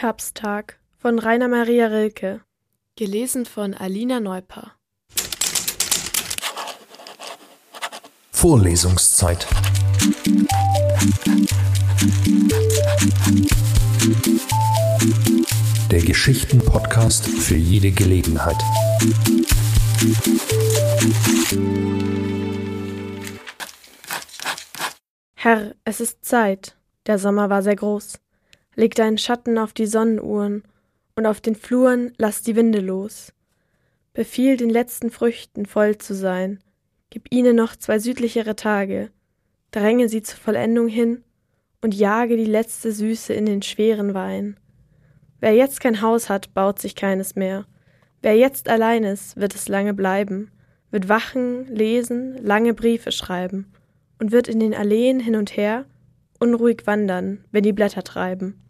Herbsttag von Rainer Maria Rilke. Gelesen von Alina Neuper. Vorlesungszeit. Der Geschichten-Podcast für jede Gelegenheit. Herr, es ist Zeit. Der Sommer war sehr groß. Leg deinen Schatten auf die Sonnenuhren und auf den Fluren lass die Winde los. Befiehl den letzten Früchten voll zu sein. Gib ihnen noch zwei südlichere Tage. Dränge sie zur Vollendung hin und jage die letzte Süße in den schweren Wein. Wer jetzt kein Haus hat, baut sich keines mehr. Wer jetzt allein ist, wird es lange bleiben, wird wachen, lesen, lange Briefe schreiben und wird in den Alleen hin und her unruhig wandern, wenn die Blätter treiben.